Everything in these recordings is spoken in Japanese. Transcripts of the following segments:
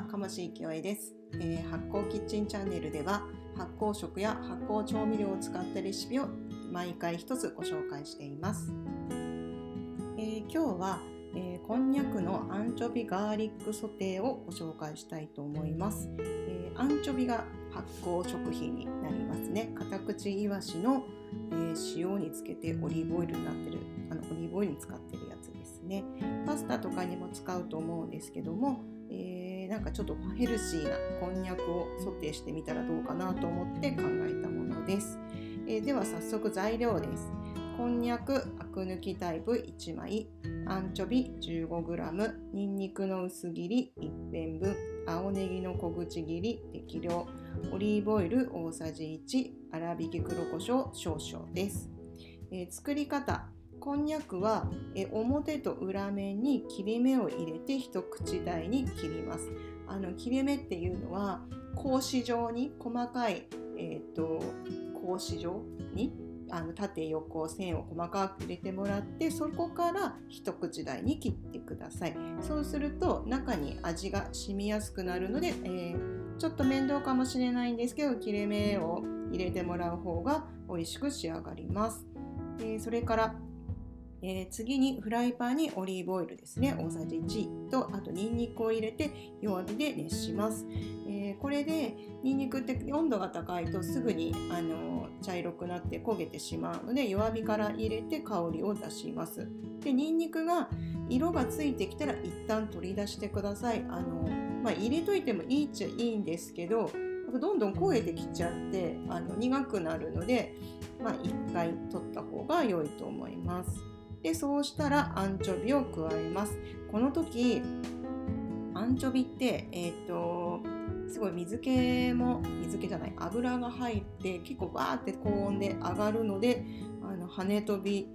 は、かましいきおえです、えー、発酵キッチンチャンネルでは、発酵食や発酵調味料を使ったレシピを毎回一つご紹介しています。えー、今日は、えー、こんにゃくのアンチョビガーリックソテーをご紹介したいと思います。えアンチョビが発酵食品になりますね。カタクチイワシの、え塩につけてオリーブオイルになってる、あのオリーブオイルに使ってるやつですね。パスタとかにも使うと思うんですけども、えー、なんかちょっとヘルシーなこんにゃくをソテーしてみたらどうかなと思って考えたものです。えー、では早速材料です。こんにゃくアク抜きタイプ1枚、アンチョビ 15g、にんにくの薄切り1辺分、青ネギの小口切り適量、オリーブオイル大さじ1、粗挽き黒胡椒少々です。えー、作り方こんにゃくはえ表と裏面に切れ目を入れて一口大に切ります。あの切れ目っていうのは格子状に細かい、えーと、格子状にあの縦横線を細かく入れてもらってそこから一口大に切ってくださいそうすると中に味が染みやすくなるので、えー、ちょっと面倒かもしれないんですけど切れ目を入れてもらう方が美味しく仕上がります、えー、それからえー、次にフライパンにオリーブオイルですね。大さじ1とあとニンニクを入れて弱火で熱します、えー、これでニンニクって温度が高いとすぐに、あの茶色くなって焦げてしまうので弱火から入れて香りを出します。でニンニクが色がついてきたら一旦取り出してください。あの、まあ、入れといてもいいっちゃいいんですけどどんどん焦げてきちゃってあの苦くなるので、まあ、1回取った方が良いと思います。でそうしたらアンチョビを加えますこの時アンチョビってえっ、ー、とすごい水気も水気じゃない油が入って結構バーって高温で上がるのであの跳ね飛び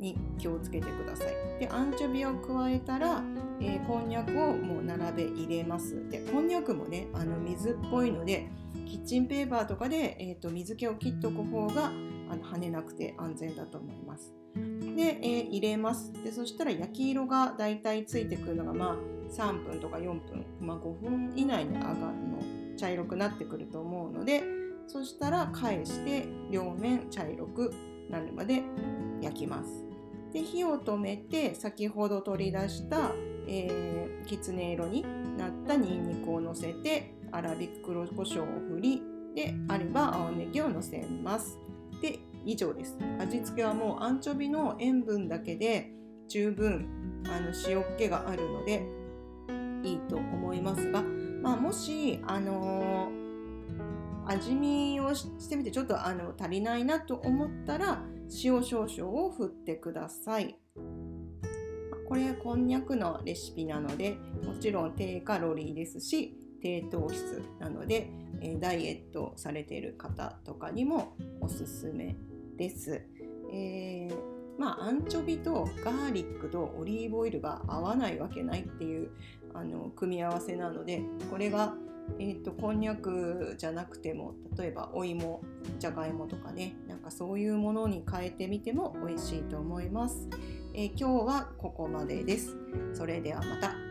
に気をつけてください。でアンチョビを加えたら、えー、こんにゃくをもう並べ入れます。でこんにゃくもねあの水っぽいのでキッチンペーパーとかで、えーと、水気を切っておく方があの跳ねなくて安全だと思います。で、えー、入れます。で、そしたら焼き色がだいたいついてくるのが、まあ、3分とか4分、まあ、5分以内に上がの、茶色くなってくると思うので、そしたら返して両面茶色くなるまで焼きます。で、火を止めて、先ほど取り出した、えー、きつね色になったニンニクをのせて、粗挽き黒胡椒を振り、で、あれば青ネギをのせます。で、以上です味付けはもうアンチョビの塩分だけで十分あの塩っ気があるのでいいと思いますが、まあ、もし、あのー、味見をしてみてちょっとあの足りないなと思ったら塩少々を振ってください。これこんにゃくのレシピなのでもちろん低カロリーですし低糖質なので、えダイエットされている方とかにもおすすめです。えー、まあアンチョビとガーリックとオリーブオイルが合わないわけないっていうあの組み合わせなのでこれが、えーと、こんにゃくじゃなくても例えばお芋じゃがいもとかねなんかそういうものに変えてみても美味しいと思います。えー、今日はここまでです。それではまた。